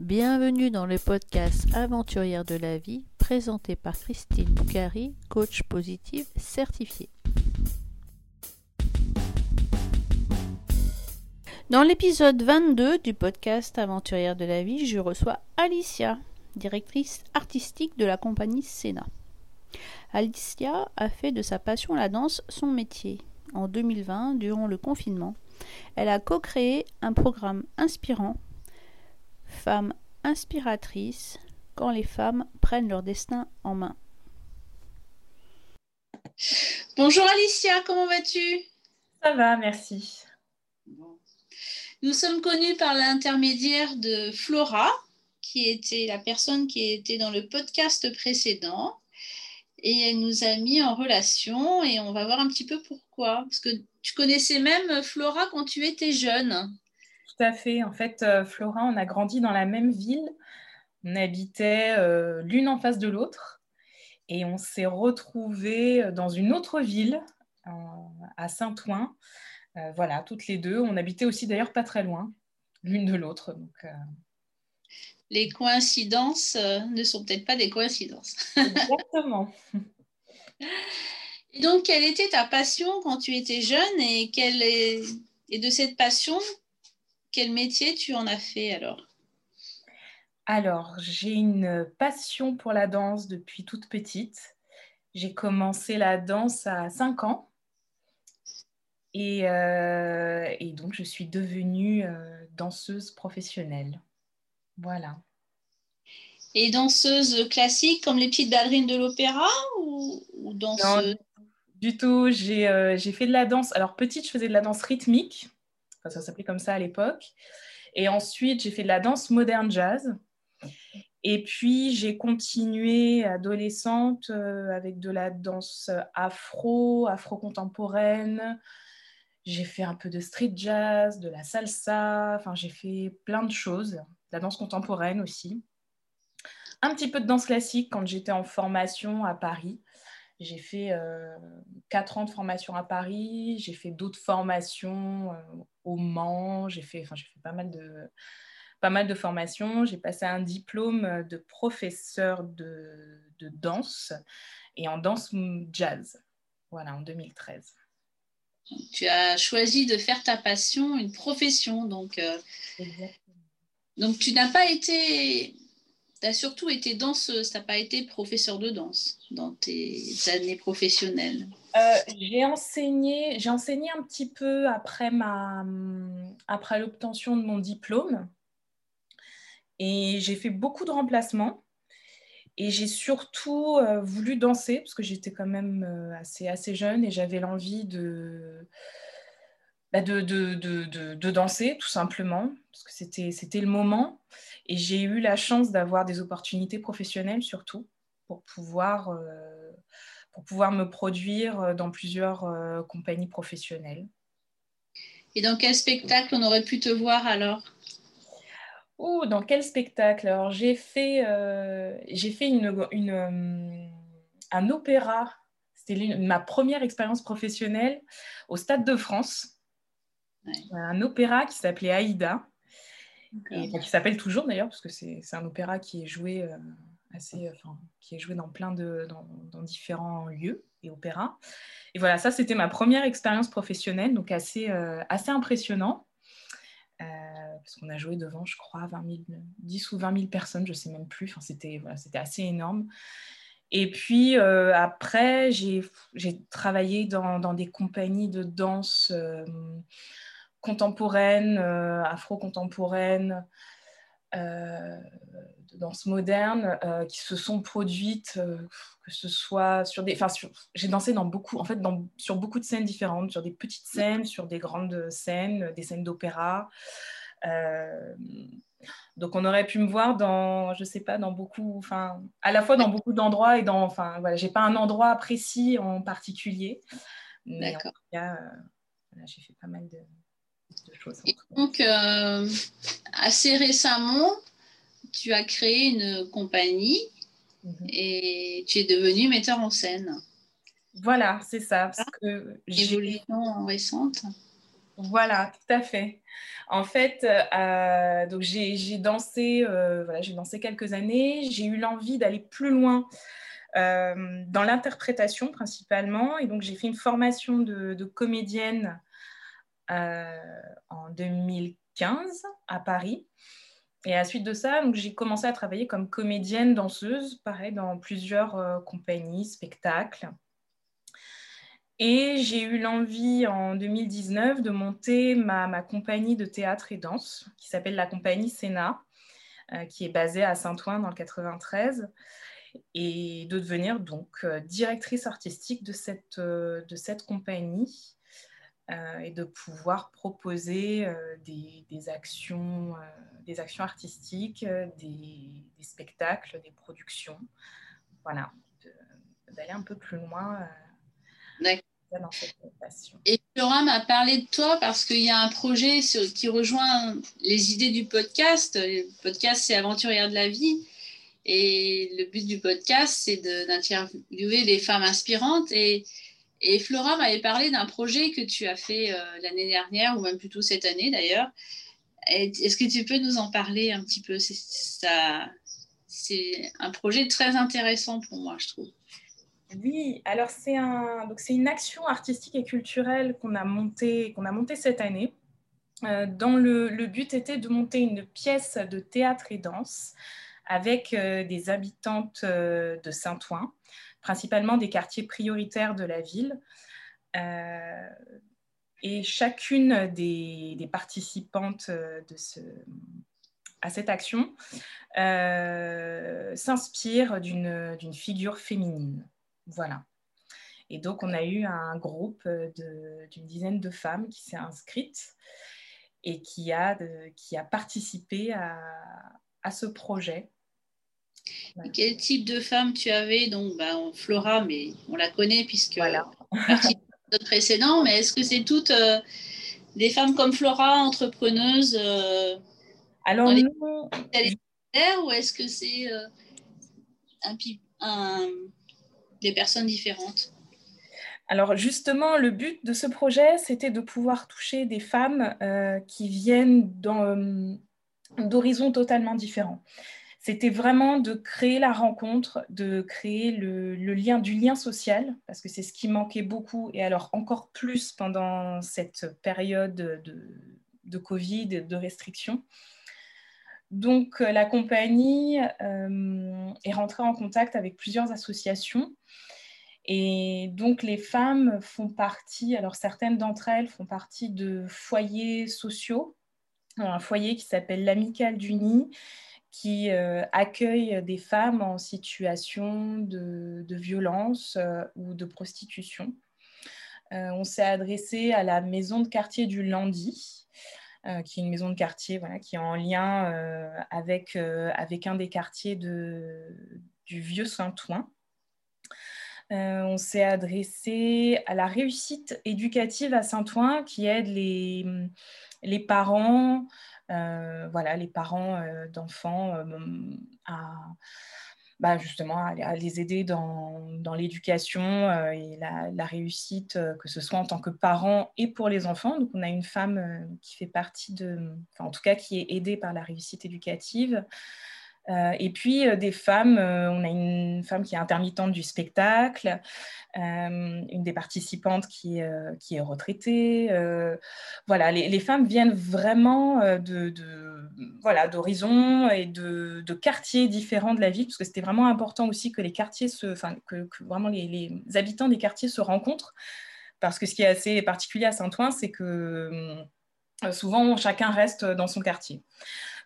Bienvenue dans le podcast Aventurière de la vie présenté par Christine Boucari, coach positive certifiée. Dans l'épisode 22 du podcast Aventurière de la vie, je reçois Alicia, directrice artistique de la compagnie Sénat. Alicia a fait de sa passion la danse son métier. En 2020, durant le confinement, elle a co-créé un programme inspirant Femme inspiratrice quand les femmes prennent leur destin en main. Bonjour Alicia, comment vas-tu? Ça va, merci. Nous sommes connus par l'intermédiaire de Flora, qui était la personne qui était dans le podcast précédent. Et elle nous a mis en relation et on va voir un petit peu pourquoi. Parce que tu connaissais même Flora quand tu étais jeune. Tout à fait. En fait, euh, Flora, on a grandi dans la même ville. On habitait euh, l'une en face de l'autre. Et on s'est retrouvés euh, dans une autre ville, à Saint-Ouen. voilà, toutes les deux. On habitait aussi d'ailleurs pas très loin, l'une de l'autre. Donc, les coïncidences ne sont peut-être pas des coïncidences. Exactement. Et donc, quelle était ta passion quand tu étais jeune et, quelle est... et de cette passion, quel métier tu en as fait alors? Alors, j'ai une passion pour la danse depuis toute petite. J'ai commencé la danse à 5 ans. Et, euh, donc, je suis devenue euh, danseuse professionnelle. Voilà. Et danseuse classique comme les petites ballerines de l'opéra ou, danseuse Non, du tout. Euh, j'ai fait de la danse. Alors, petite, je faisais de la danse rythmique ça s'appelait comme ça à l'époque. Et ensuite, j'ai fait de la danse moderne jazz. Et puis, j'ai continué adolescente euh, avec de la danse afro, afro-contemporaine. J'ai fait un peu de street jazz, de la salsa. Enfin, j'ai fait plein de choses. La danse contemporaine aussi. Un petit peu de danse classique quand j'étais en formation à Paris. J'ai fait euh, quatre ans de formation à Paris, j'ai fait d'autres formations euh, au Mans, j'ai fait, enfin, fait pas mal de, pas mal de formations. J'ai passé un diplôme de professeur de, de, danse et en danse jazz, voilà, en 2013. Tu as choisi de faire ta passion une profession, donc. Euh, donc tu n'as pas été tu as surtout été danseuse, tu n'as pas été professeur de danse dans tes années professionnelles. Euh, j'ai enseigné, j'ai enseigné un petit peu après, ma, après l'obtention de mon diplôme. Et j'ai fait beaucoup de remplacements. Et j'ai surtout euh, voulu danser, parce que j'étais quand même euh, assez, assez jeune et j'avais l'envie de, bah de, de, de, de, danser, tout simplement, parce que c'était le moment. Et j'ai eu la chance d'avoir des opportunités professionnelles surtout pour pouvoir, euh, pour pouvoir me produire dans plusieurs euh, compagnies professionnelles. Et dans quel spectacle on aurait pu te voir alors? Oh, dans quel spectacle? Alors j'ai fait, euh, j'ai fait une, une, un opéra. C'était ma première expérience professionnelle au Stade de France. Un opéra qui s'appelait Aïda qui s'appelle toujours d'ailleurs, parce que c'est un opéra qui est joué euh, assez, enfin, qui est joué dans plein de, dans, différents lieux et opéras. Et voilà, ça c'était ma première expérience professionnelle, donc assez, euh, assez impressionnant. Euh, parce qu'on a joué devant, je crois, 20 10 ou 20 000 personnes, je ne sais même plus. Enfin, c'était voilà, assez énorme. Et puis après, j'ai travaillé dans, dans, des compagnies de danse contemporaine, euh, afro-contemporaine, euh, de danse moderne, euh, qui se sont produites, que ce soit sur des... Enfin, j'ai dansé dans beaucoup, en fait, dans, sur beaucoup de scènes différentes, sur des petites scènes, sur des grandes scènes, des scènes d'opéra. donc on aurait pu me voir dans, je sais pas, dans beaucoup, enfin, à la fois dans beaucoup d'endroits et dans, enfin, voilà, j'ai pas un endroit précis en particulier, mais en tout cas, j'ai fait pas mal de, et donc, euh, assez récemment, tu as créé une compagnie mhm. et tu es devenu metteur en scène. Voilà, c'est ça. Parce que Évolution récente. Voilà, tout à fait. En fait, euh, donc j'ai dansé, euh, voilà, j'ai dansé quelques années. J'ai eu l'envie d'aller plus loin euh, dans l'interprétation principalement, et donc j'ai fait une formation de, de comédienne en 2015 à Paris. Et à la suite de ça, j'ai commencé à travailler comme comédienne danseuse, pareil, dans plusieurs compagnies, spectacles. Et j'ai eu l'envie en 2019 de monter ma, compagnie de théâtre et danse qui s'appelle la compagnie Sénat, euh, qui est basée à Saint-Ouen dans le 93, et de devenir donc euh, directrice artistique de cette, euh, de cette compagnie et de pouvoir proposer des, actions, des actions artistiques, des, des, spectacles, des productions. Voilà, d'aller un peu plus loin. D'accord. Et Flora m'a parlé de toi parce qu'il y a un projet qui rejoint les idées du podcast. Le podcast, c'est Aventurière de la vie. Et le but du podcast, c'est d'interviewer des femmes inspirantes. Et, et Flora m'avait parlé d'un projet que tu as fait euh, l'année dernière, ou même plutôt cette année d'ailleurs. Est-ce que tu peux nous en parler un petit peu? C'est un projet très intéressant pour moi, je trouve. Oui, alors c'est un, une action artistique et culturelle qu'on a montée a cette année. Euh, dont le, but était de monter une pièce de théâtre et danse avec euh, des habitantes euh, de Saint-Ouen, principalement des quartiers prioritaires de la ville. et chacune des, participantes de ce, à cette action s'inspire d'une figure féminine. Voilà. Et donc, on a eu un groupe d'une dizaine de femmes qui s'est inscrite et qui a, qui a participé à, ce projet. Quel type de femmes tu avais? Donc, ben, Flora, mais on la connaît puisque voilà. partie de précédent, mais est-ce que c'est toutes euh, des femmes comme Flora, entrepreneuses euh, Alors, non. Ou est-ce que c'est euh, un, un des personnes différentes? Alors justement, le but de ce projet, c'était de pouvoir toucher des femmes qui viennent d'horizons totalement différents. C'était vraiment de créer la rencontre, de créer le, lien du lien social, parce que c'est ce qui manquait beaucoup, et alors encore plus pendant cette période de, de Covid, de restrictions. Donc la compagnie euh, est rentrée en contact avec plusieurs associations et donc, les femmes font partie, alors certaines d'entre elles font partie de foyers sociaux, un foyer qui s'appelle l'Amicale du Nid, qui euh, accueille des femmes en situation de, violence euh, ou de prostitution. Euh, on s'est adressé à la maison de quartier du Landy, qui est une maison de quartier qui est en lien avec, avec un des quartiers de, du Vieux Saint-Ouen. On s'est adressé à la réussite éducative à Saint-Ouen qui aide les, les parents, voilà, les parents euh, d'enfants à, bah, justement à, les aider dans, dans l'éducation et la, réussite, que ce soit en tant que parents et pour les enfants. Donc on a une femme qui fait partie de, en tout cas qui est aidée par la réussite éducative. Euh, et puis euh, des femmes, euh, on a une femme qui est intermittente du spectacle, une des participantes qui, qui est retraitée. voilà, les, femmes viennent vraiment de, voilà d'horizons et de, quartiers différents de la ville, parce que c'était vraiment important aussi que les quartiers que, vraiment les, les, habitants des quartiers se rencontrent, parce que ce qui est assez particulier à Saint-Ouen, c'est que souvent chacun reste dans son quartier.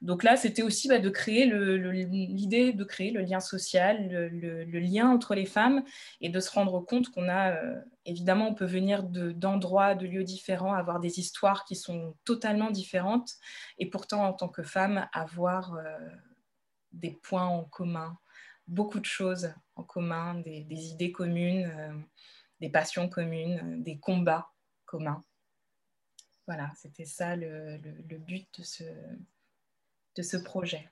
Donc là, c'était aussi bah, de créer l'idée de créer le lien social, le, lien entre les femmes et de se rendre compte qu'on a, euh, évidemment, on peut venir d'endroits, de, lieux différents, avoir des histoires qui sont totalement différentes et pourtant, en tant que femme, avoir euh, des points en commun, beaucoup de choses en commun, des, idées communes, euh, des passions communes, des combats communs. Voilà, c'était ça le, but de ce, de ce projet.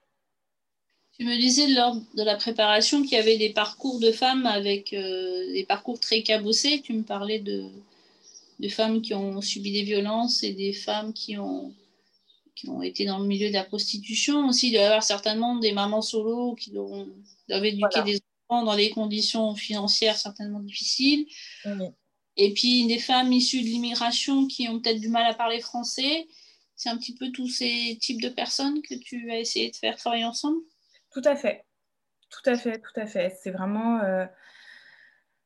Tu me disais lors de la préparation qu'il y avait des parcours de femmes avec euh, des parcours très cabossés. Tu me parlais de, de, femmes qui ont subi des violences et des femmes qui ont qui ont été dans le milieu de la prostitution. Aussi, il doit y avoir certainement des mamans solo qui doivent, éduquer des enfants dans des conditions financières certainement difficiles. Et puis des femmes issues de l'immigration qui ont peut-être du mal à parler français. C'est un petit peu tous ces types de personnes que tu as essayé de faire travailler ensemble? Tout à fait. Tout à fait, tout à fait. C'est vraiment. Euh,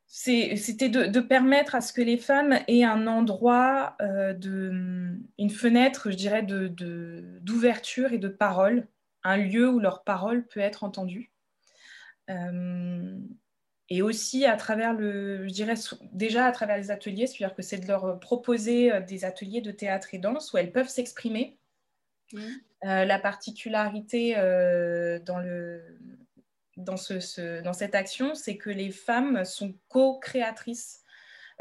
c'était de, permettre à ce que les femmes aient un endroit, euh, de, une fenêtre, je dirais, d'ouverture et de parole, un lieu où leur parole peut être entendue. Euh, et aussi à travers le, je dirais déjà à travers les ateliers, c'est-à-dire que c'est de leur proposer euh, des ateliers de théâtre et danse où elles peuvent s'exprimer. Mmh. la particularité dans le, dans, ce, dans cette action, c'est que les femmes sont co-créatrices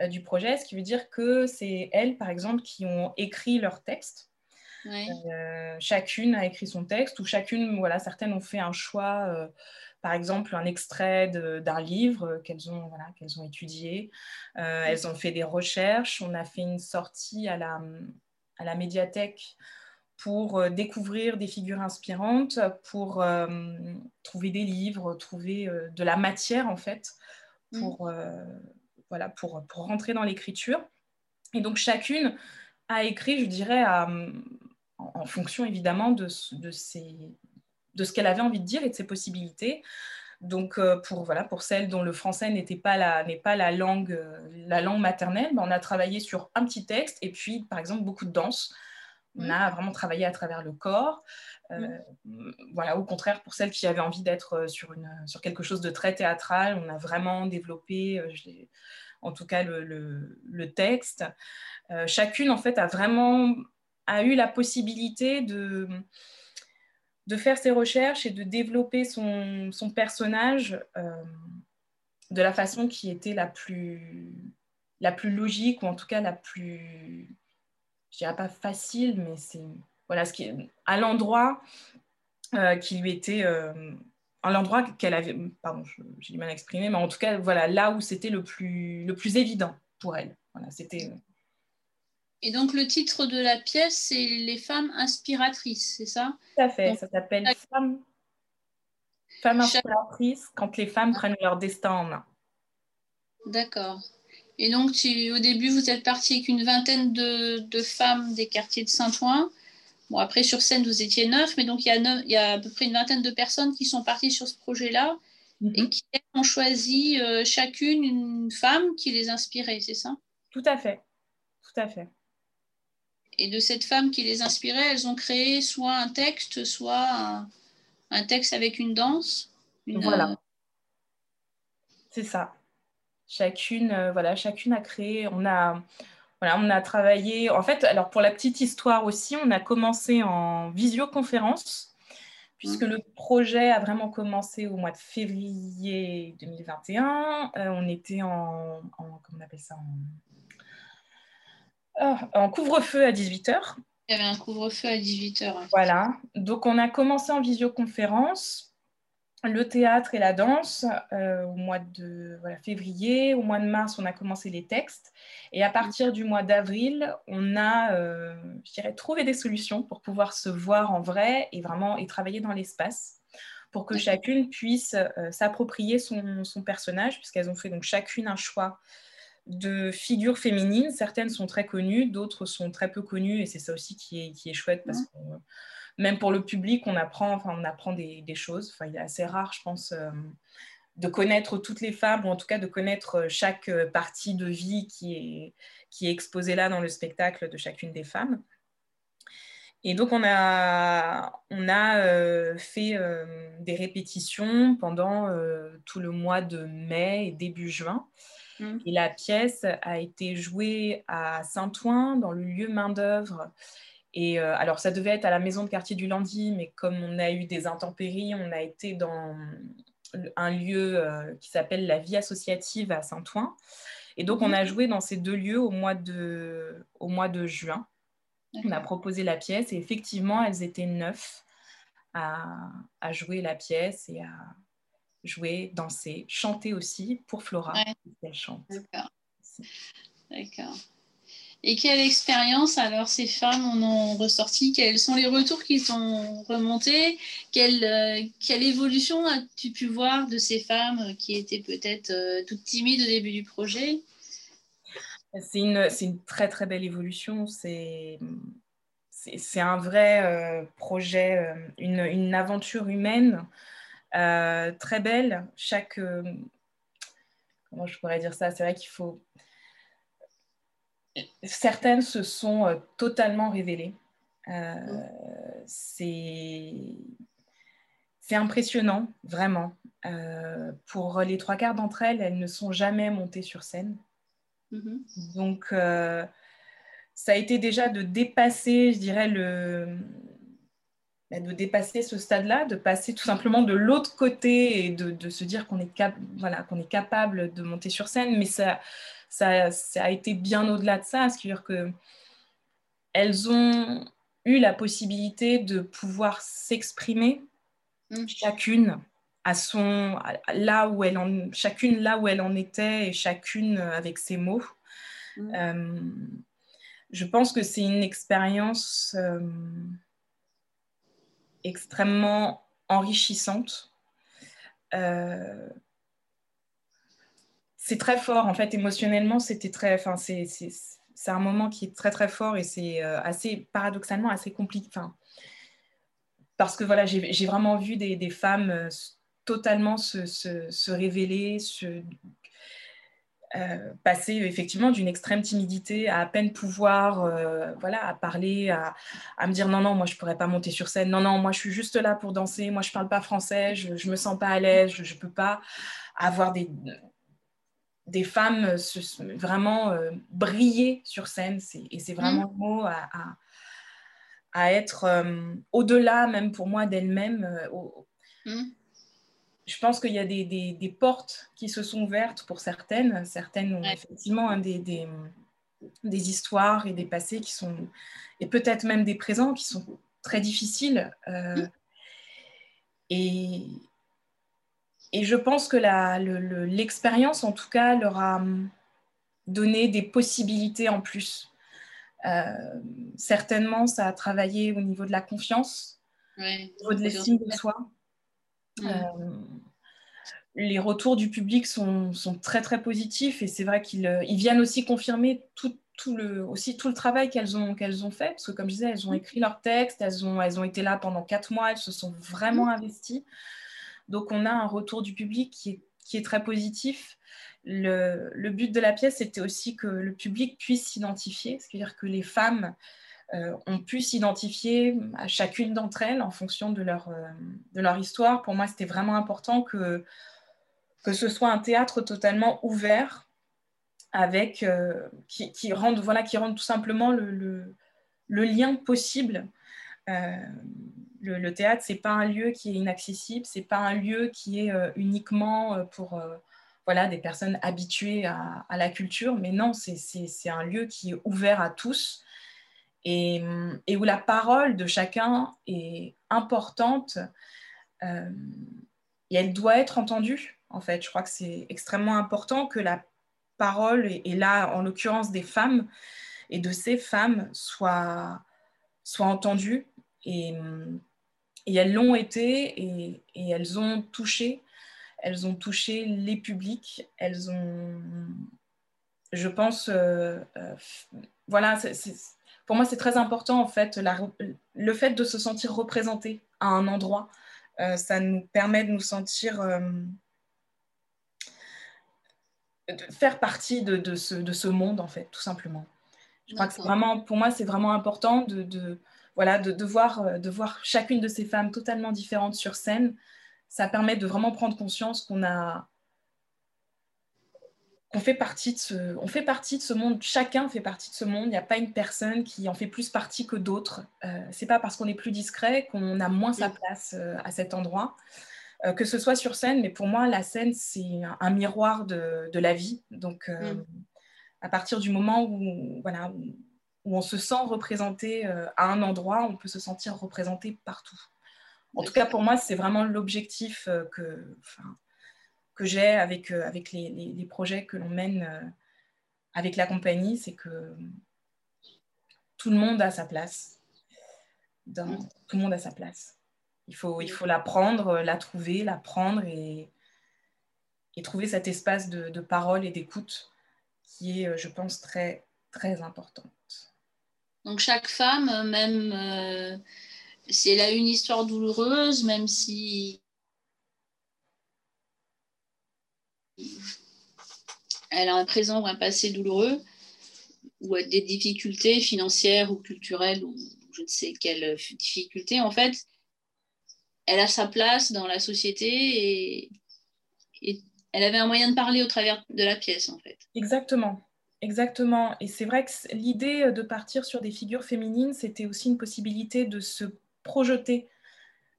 euh, du projet, ce qui veut dire que c'est elles, par exemple, qui ont écrit leur texte. Euh, chacune a écrit son texte, ou chacune, voilà, certaines ont fait un choix, euh, par exemple, un extrait d'un livre qu'elles ont, voilà, qu'elles ont étudié. elles ont fait des recherches. On a fait une sortie à la, à la médiathèque pour euh, découvrir des figures inspirantes, pour euh, trouver des livres, trouver euh, de la matière en fait, mm. pour, voilà, pour, pour rentrer dans l'écriture. Et donc chacune a écrit, je dirais, en, fonction évidemment de, de, ses, de ce qu'elle avait envie de dire et de ses possibilités. Donc, pour, voilà, pour celles dont le français n'était pas la, n'est pas la langue, la langue maternelle, ben, on a travaillé sur un petit texte et puis, par exemple, beaucoup de danse. On a vraiment travaillé à travers le corps. Euh, voilà, au contraire, pour celles qui avaient envie d'être euh, sur, une, sur quelque chose de très théâtral, on a vraiment développé, euh, en tout cas, le, le, texte. chacune, en fait, a vraiment a eu la possibilité de, de faire ses recherches et de développer son, son personnage de la façon qui était la plus, la plus logique, ou en tout cas la plus je dirais pas facile, mais c'est voilà ce à l'endroit euh, qui lui était euh, à l'endroit qu'elle avait pardon j'ai du mal à exprimer mais en tout cas voilà là où c'était le plus le plus évident pour elle. Voilà c'était euh, et donc le titre de la pièce c'est les femmes inspiratrices c'est ça? Tout à fait ça s'appelle femmes femme inspiratrices quand les femmes prennent leur destin en main d'accord et donc, au début, vous êtes parti avec une vingtaine de, femmes des quartiers de Saint-Ouen. Bon, après, sur scène, vous étiez neuf, mais donc il y, a il y a à peu près une vingtaine de personnes qui sont parties sur ce projet-là et mhm. qui ont choisi euh, chacune une femme qui les inspirait, c'est ça? Tout à fait. Tout à fait. Et de cette femme qui les inspirait, elles ont créé soit un texte, soit un, texte avec une danse. Voilà. Euh, c'est ça. Chacune, euh, voilà, chacune a créé, on a, voilà, on a travaillé. En fait, alors pour la petite histoire aussi, on a commencé en visioconférence, puisque mmh. le projet a vraiment commencé au mois de février 2021. Euh, on était en, comment on appelle ça, en, en couvre-feu à 18h. Il y avait un couvre-feu à 18h. Voilà, donc on a commencé en visioconférence le théâtre et la danse euh, au mois de février. Au mois de mars, on a commencé les textes. Et à partir du mois d'avril, on a, euh, je dirais, trouvé des solutions pour pouvoir se voir en vrai et vraiment et travailler dans l'espace pour que chacune puisse euh, s'approprier son, personnage, puisqu'elles ont fait donc chacune un choix de figures féminines. Certaines sont très connues, d'autres sont très peu connues, et c'est ça aussi qui est, qui est chouette parce que même pour le public, on apprend, enfin, on apprend des, choses. Enfin, il est assez rare, je pense, euh, de connaître toutes les femmes, ou en tout cas de connaître euh, chaque euh, partie de vie qui est, qui est exposée là dans le spectacle de chacune des femmes. Et donc, on a, on a fait des répétitions pendant tout le mois de mai et début juin. Mmh. Et la pièce a été jouée à Saint-Ouen, dans le lieu main-d'œuvre et euh, alors, ça devait être à la maison de quartier du Landy, mais comme on a eu des intempéries, on a été dans un lieu euh, qui s'appelle la vie associative à Saint-Ouen. Et donc, on a mhm. joué dans ces deux lieux au mois de, au mois de juin. On a proposé la pièce et effectivement, elles étaient neuf à, à jouer la pièce et à jouer, danser, chanter aussi pour Flora. Elle chante. D'accord. D'accord. Et quelle expérience alors ces femmes en ont ressorti? Quels sont les retours qui sont remontés quelle, euh, quelle, évolution as-tu pu voir de ces femmes qui étaient peut-être euh, toutes timides au début du projet? C'est une, une, très très belle évolution. C'est un vrai euh, projet, une, une, aventure humaine très belle. Chaque. comment je pourrais dire ça? C'est vrai qu'il faut certaines se sont euh, totalement révélées. Euh, c'est impressionnant, vraiment. Euh, pour les trois quarts d'entre elles, elles ne sont jamais montées sur scène. Mm-hmm. Donc, ça a été déjà de dépasser, je dirais, le, de dépasser ce stade-là, de passer tout simplement de l'autre côté et de, se dire qu'on est, voilà, qu'on est capable de monter sur scène. Mais ça, ça, a été bien au-delà de ça. C'est-à-dire qu'elles ont eu la possibilité de pouvoir s'exprimer mm. chacune à son là où elle en chacune là où elle en était et chacune avec ses mots. Mm. Euh, je pense que c'est une expérience euh, extrêmement enrichissante. Euh, c'est très fort, en fait, émotionnellement, c'était très. Enfin, c'est, un moment qui est très, très fort et c'est euh, assez, paradoxalement, assez compliqué. Enfin, parce que voilà, j'ai, vraiment vu des, femmes euh, totalement se, révéler, se, euh, passer effectivement d'une extrême timidité à à peine pouvoir voilà à parler à, me dire non non moi je pourrais pas monter sur scène non non moi je suis juste là pour danser moi je parle pas français je, je me sens pas à l'aise je, je peux pas avoir des des femmes euh, vraiment euh, briller sur scène. Et c'est vraiment mm. le mot à, être euh, au-delà, même pour moi, d'elle-même. Mm. Je pense qu'il y a des, portes qui se sont ouvertes pour certaines. Certaines ont effectivement des, des, histoires et des passés qui sont, et peut-être même des présents qui sont très difficiles. Mm. Et, et je pense que l'expérience, en tout cas, leur a hum, donné des possibilités en plus. Euh, certainement, ça a travaillé au niveau de la confiance, au niveau de l'estime de soi. Euh, les retours du public sont, très très positifs et c'est vrai qu'ils euh, viennent aussi confirmer tout, le, aussi tout le travail qu'elles ont, qu'elles ont fait parce que comme je disais, elles ont mmh. écrit leurs textes, elles ont, elles ont été là pendant quatre mois, elles se sont vraiment mmh. investies. Donc on a un retour du public qui est, très positif. Le, but de la pièce, c'était aussi que le public puisse s'identifier, c'est-à-dire que les femmes euh, ont pu s'identifier à chacune d'entre elles en fonction de leur, euh, de leur histoire. Pour moi, c'était vraiment important que, que ce soit un théâtre totalement ouvert, avec, euh, qui, qui, rende, voilà, qui rende tout simplement le, le, lien possible le, théâtre, c'est pas un lieu qui est inaccessible, c'est pas un lieu qui est uniquement pour voilà, des personnes habituées à, la culture, mais non, c'est un lieu qui est ouvert à tous et, où la parole de chacun est importante et elle doit être entendue. En fait, je crois que c'est extrêmement important que la parole, et, là, en l'occurrence des femmes et de ces femmes, soit, soit entendue. Et, et elles l'ont été et, elles ont touché, elles ont touché les publics, elles ont, je pense, euh, euh, voilà, pour moi c'est très important en fait, le fait de se sentir représenté à un endroit, euh, ça nous permet de nous sentir de faire partie de, ce, de, ce, monde, en fait, tout simplement. Je crois que vraiment, pour moi, c'est vraiment important de, voilà, de, voir, euh, de voir chacune de ces femmes totalement différentes sur scène, ça permet de vraiment prendre conscience qu'on a qu'on fait partie de ce, on fait partie de ce monde. Chacun fait partie de ce monde. Il n'y a pas une personne qui en fait plus partie que d'autres. Euh, c'est pas parce qu'on est plus discret qu'on a moins sa place euh, à cet endroit. Euh, que ce soit sur scène, mais pour moi, la scène, c'est un, miroir de, la vie. Donc, mm. à partir du moment où, voilà, où on se sent représenté euh, à un endroit, on peut se sentir représenté partout. En tout cas, pour moi, c'est vraiment l'objectif euh, que, que j'ai avec, euh, avec les, projets que l'on mène avec la compagnie, c'est que tout le monde a sa place. Dans, tout le monde a sa place. Il faut, il faut la prendre, la trouver, la prendre et, et trouver cet espace de, de parole et d'écoute qui est, je pense, très, très importante. Donc chaque femme, même euh, si elle a une histoire douloureuse, même si elle a un présent ou un passé douloureux, ou des difficultés financières ou culturelles, ou je ne sais quelles difficultés, en fait, elle a sa place dans la société et, elle avait un moyen de parler au travers de la pièce, en fait. Exactement. Exactement. Et c'est vrai que l'idée de partir sur des figures féminines, c'était aussi une possibilité de se projeter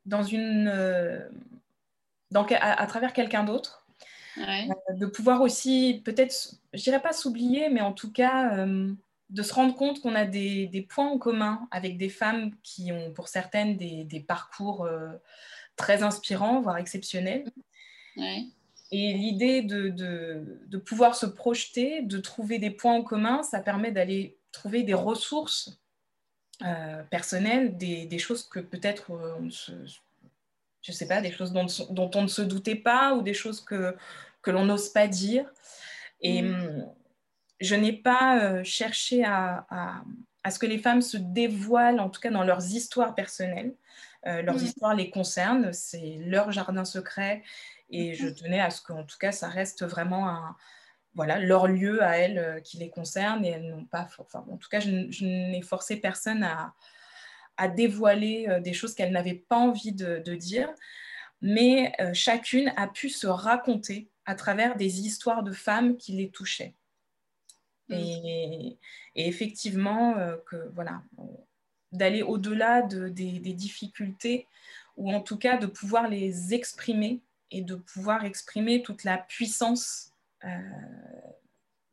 dans une, euh, à, travers quelqu'un d'autre. Euh, de pouvoir aussi, peut-être, je dirais pas s'oublier, mais en tout cas, euh, de se rendre compte qu'on a des, points en commun avec des femmes qui ont, pour certaines, des, parcours très inspirants, voire exceptionnels. Et l'idée de, de, pouvoir se projeter, de trouver des points en commun, ça permet d'aller trouver des ressources euh, personnelles, des, des, choses que peut-être euh, on se, je sais pas, des choses dont, dont, on ne se doutait pas ou des choses que, que l'on n'ose pas dire. Et mm. hum, je n'ai pas euh, cherché à, à, à, ce que les femmes se dévoilent, en tout cas dans leurs histoires personnelles. leurs mm. histoires les concernent, c'est leur jardin secret et je tenais à ce qu'en tout cas, ça reste vraiment un, voilà, leur lieu à elles euh, qui les concerne. Et elles n'ont pas, enfin, en tout cas, je, n'ai forcé personne à, à dévoiler euh, des choses qu'elles n'avaient pas envie de, dire. Mais euh, chacune a pu se raconter à travers des histoires de femmes qui les touchaient. Mm. Et, effectivement, que voilà, d'aller au-delà de, des, des, difficultés, ou en tout cas de pouvoir les exprimer et de pouvoir exprimer toute la puissance euh,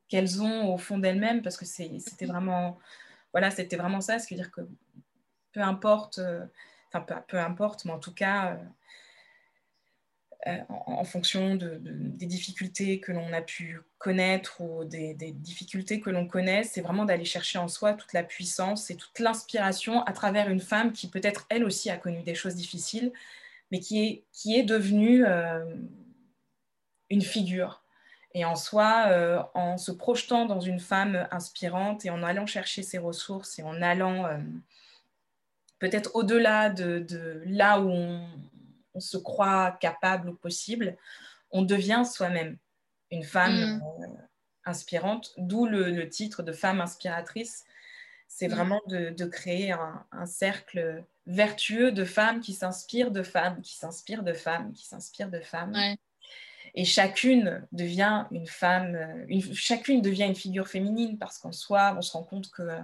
qu'elles ont au fond d'elles-mêmes, parce que c'était vraiment, voilà, c'était vraiment ça, c'est-à-dire que peu importe, euh, enfin peu, peu, importe, mais en tout cas, euh, en, fonction de, des difficultés que l'on a pu connaître ou des, difficultés que l'on connaît, c'est vraiment d'aller chercher en soi toute la puissance et toute l'inspiration à travers une femme qui peut-être elle aussi a connu des choses difficiles, mais qui est, qui est devenue euh, une figure. Et en soi, euh, en se projetant dans une femme inspirante et en allant chercher ses ressources et en allant euh, peut-être au-delà de, là où on, se croit capable ou possible, on devient soi-même une femme mm. inspirante, d'où le, titre de femme inspiratrice. C'est mm. vraiment de, créer un cercle vertueux de femmes qui s'inspirent de femmes, qui s'inspirent de femmes, qui s'inspirent de femmes. Et chacune devient une femme, euh, une, chacune devient une figure féminine parce qu'en soi, on se rend compte que euh,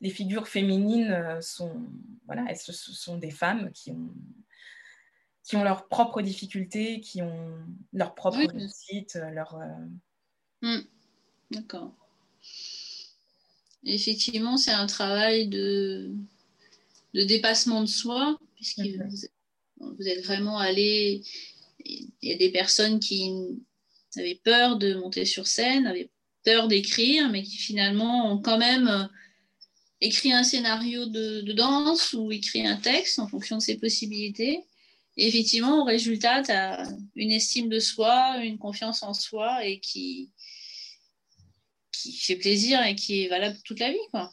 les figures féminines euh, sont, voilà, elles, ce sont des femmes qui ont, qui ont leurs propres difficultés, qui ont leurs propres oui. réussites, leur. Hmm. D'accord. Effectivement, c'est un travail de de dépassement de soi, puisque mhm. vous, êtes vraiment allé. Il y a des personnes qui avaient peur de monter sur scène, avaient peur d'écrire, mais qui finalement ont quand même euh, écrit un scénario de, danse ou écrit un texte en fonction de ses possibilités. Et effectivement, au résultat, tu as une estime de soi, une confiance en soi et qui, qui fait plaisir et qui est valable toute la vie. Quoi.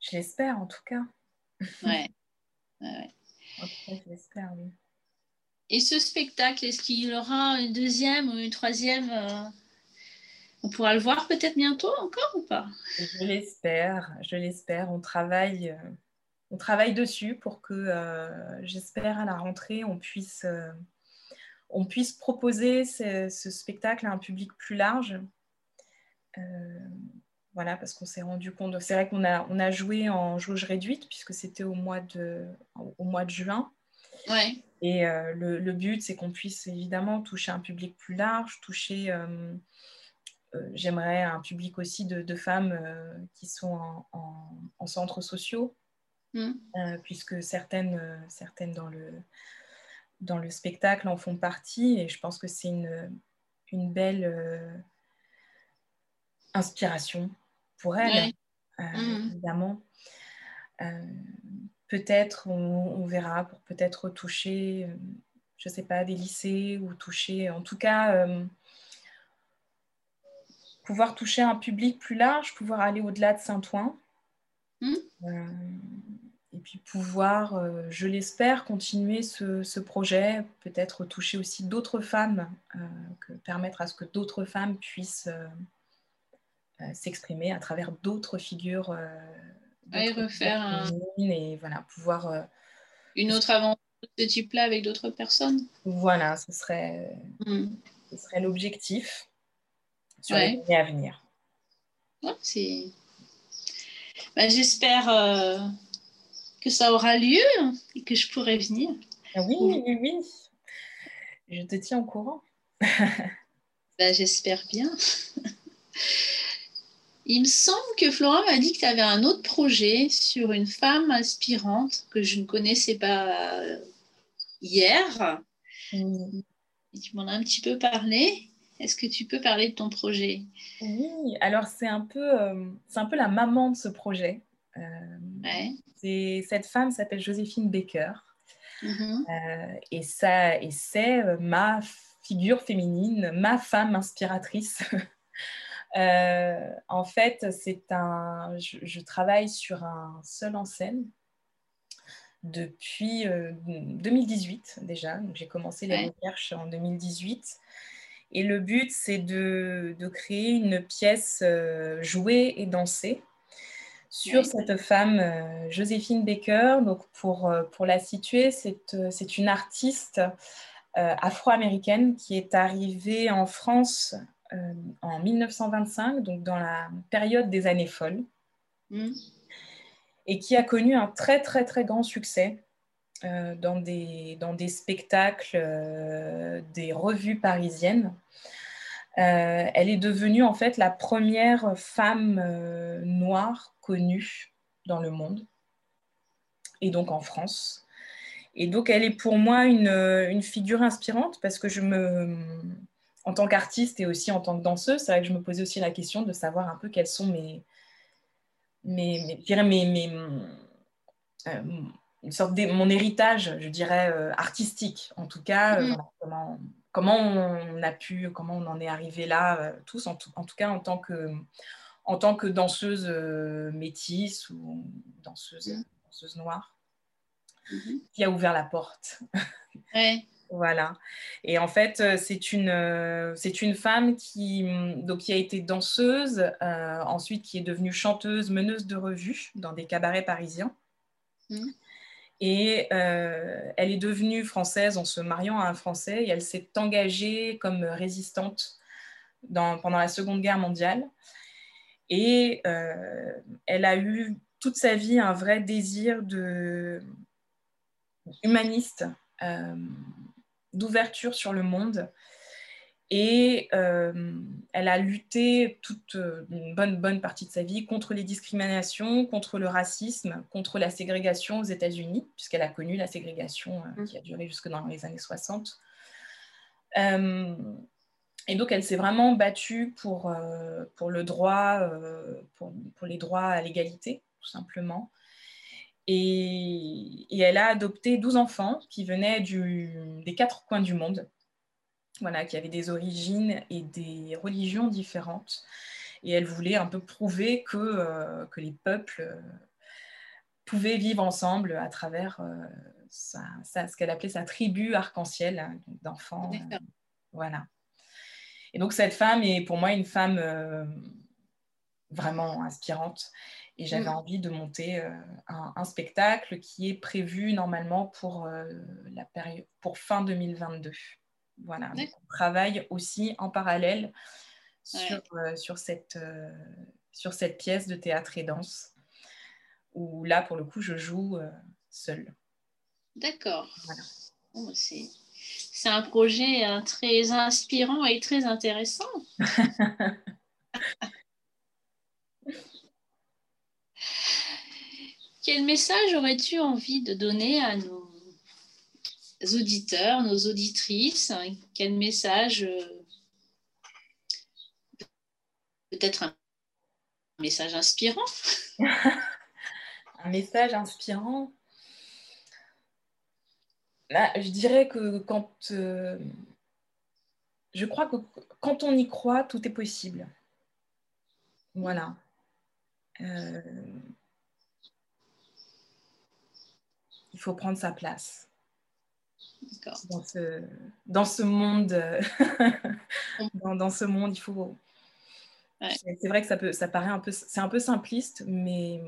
Je l'espère en tout cas. Ouais. Et ce spectacle, est-ce qu'il y aura une deuxième ou une troisième euh, On pourra le voir peut-être bientôt encore ou pas? Je l'espère, je l'espère. On travaille, euh, on travaille dessus pour que, euh, j'espère, à la rentrée, on puisse, on puisse proposer ce, ce, spectacle à un public plus large. Voilà, parce qu'on s'est rendu compte. C'est vrai qu'on a, on a joué en jauge réduite, puisque c'était au, mois de, au mois de juin. Ouais. Et euh, le, but, c'est qu'on puisse évidemment toucher un public plus large, toucher, euh, euh, j'aimerais, un public aussi de, femmes qui sont en, en, centres sociaux, mm. puisque certaines, certaines dans, le, dans le spectacle en font partie. Et je pense que c'est une, une belle inspiration pour elle. mm. évidemment. peut-être, on, verra, pour peut-être toucher, je ne sais pas, des lycées ou toucher, en tout cas, pouvoir toucher un public plus large, pouvoir aller au-delà de Saint-Ouen. Mm. et puis pouvoir, je l'espère, continuer ce, projet, peut-être toucher aussi d'autres femmes, que permettre à ce que d'autres femmes puissent euh, s'exprimer à travers d'autres figures. Euh, et refaire un... Et voilà, pouvoir. Euh, Une autre aventure de ce type-là avec d'autres personnes Voilà, ce serait, hmm. ce serait l'objectif sur les années à venir. c'est. Bah, J'espère que ça aura lieu et que je pourrai venir. Ah oui, oui, oui. Je te tiens au courant. bah, J'espère bien. Il me semble que Flora m'a dit que tu avais un autre projet sur une femme inspirante que je ne connaissais pas euh, hier. Mm. tu m'en as un petit peu parlé. Est-ce que tu peux parler de ton projet? Oui, alors c'est un, peu, euh, c'est un peu la maman de ce projet. Euh, c'est, cette femme s'appelle Joséphine Baker. Mm-hmm. et, ça, et c'est ma figure féminine, ma femme inspiratrice. Euh, en fait, c'est un, je, travaille sur un seul en scène depuis 2018 euh, déjà. J'ai commencé les recherches en 2018. Et le but, c'est de, de, créer une pièce euh, jouée et dansée sur cette femme, Joséphine Baker. Donc, pour, pour la situer, c'est une artiste afro-américaine qui est arrivée en France euh, en 1925, donc dans la période des années folles, mm. et qui a connu un très très très grand succès euh, dans, des, dans des spectacles, euh, des revues parisiennes. elle est devenue en fait la première femme noire connue dans le monde, et donc en France. Et donc elle est pour moi une, une figure inspirante parce que je me, en tant qu'artiste et aussi en tant que danseuse, c'est vrai que je me posais aussi la question de savoir un peu quels sont mes, mes, mes, mes, euh, une sorte de, mon héritage, je dirais, euh, artistique. En tout cas, euh, mm-hmm. comment, comment, on a pu, comment on en est arrivé là, tous, en tout, en tout, cas en tant que, en tant que danseuse métisse ou danseuse, danseuse noire, mm-hmm. qui a ouvert la porte. Ouais. Voilà. Et en fait, euh, c'est une, euh, c'est une femme qui, mm, donc, qui a été danseuse, euh, ensuite qui est devenue chanteuse, meneuse de revue dans des cabarets parisiens. Et elle est devenue française en se mariant à un Français et elle s'est engagée comme résistante pendant la Seconde Guerre mondiale. Et elle a eu toute sa vie un vrai désir de humaniste d'ouverture sur le monde. Et euh, elle a lutté toute euh, une bonne, bonne partie de sa vie contre les discriminations, contre le racisme, contre la ségrégation aux États-Unis, puisqu'elle a connu la ségrégation euh, mmh. qui a duré jusque dans les années 60. et donc, elle s'est vraiment battue pour, pour le droit, pour, pour, les droits à l'égalité, tout simplement. Et, elle a adopté 12 enfants qui venaient des quatre coins du monde, voilà, qui avaient des origines et des religions différentes. Et elle voulait un peu prouver que, euh, que les peuples euh, pouvaient vivre ensemble à travers euh, ce qu'elle appelait sa tribu arc-en-ciel hein, d'enfants. voilà. Et donc cette femme est pour moi une femme vraiment inspirante. Et j'avais mm. envie de monter euh, un, spectacle qui est prévu normalement pour, euh, la période, pour fin 2022. Voilà, on travaille aussi en parallèle sur, euh, sur, cette, sur cette pièce de théâtre et danse, où là, pour le coup, je joue seule. D'accord. Voilà. Bah, c'est un projet très inspirant et très intéressant. Quel message aurais-tu envie de donner à nos auditeurs, nos auditrices Quel message euh, peut-être message inspirant. un message inspirant. Bah, je dirais que quand euh, je crois que quand on y croit, tout est possible. Voilà. Euh, il faut prendre sa place. Dans ce, dans ce monde, dans, ce monde, il faut. C'est vrai que ça peut, ça paraît un peu, c'est un peu simpliste, mais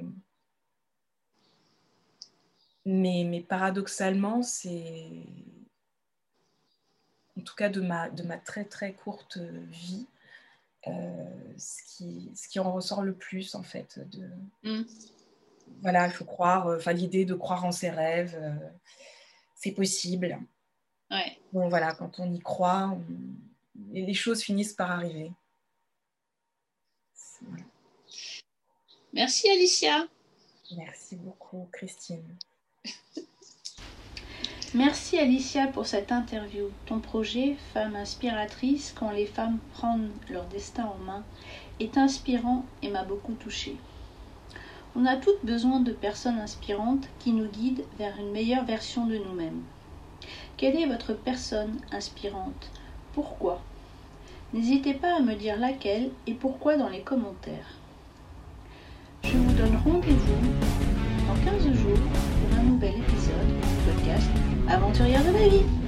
mais, mais paradoxalement, c'est en tout cas de ma, de ma très très courte vie, euh, ce, qui, ce qui en ressort le plus en fait. De, mm. Voilà, il faut croire, euh, enfin l'idée de croire en ses rêves, euh, c'est possible. Bon voilà, quand on y croit, les choses finissent par arriver. Merci Alicia. Merci beaucoup Christine. Merci Alicia pour cette interview. Ton projet, Femme inspiratrice, quand les femmes prennent leur destin en main, est inspirant et m'a beaucoup touchée. On a toutes besoin de personnes inspirantes qui nous guident vers une meilleure version de nous-mêmes. Quelle est votre personne inspirante? Pourquoi? N'hésitez pas à me dire laquelle et pourquoi dans les commentaires. Je vous donne rendez-vous dans 15 jours pour un nouvel épisode du podcast Aventurière de la vie.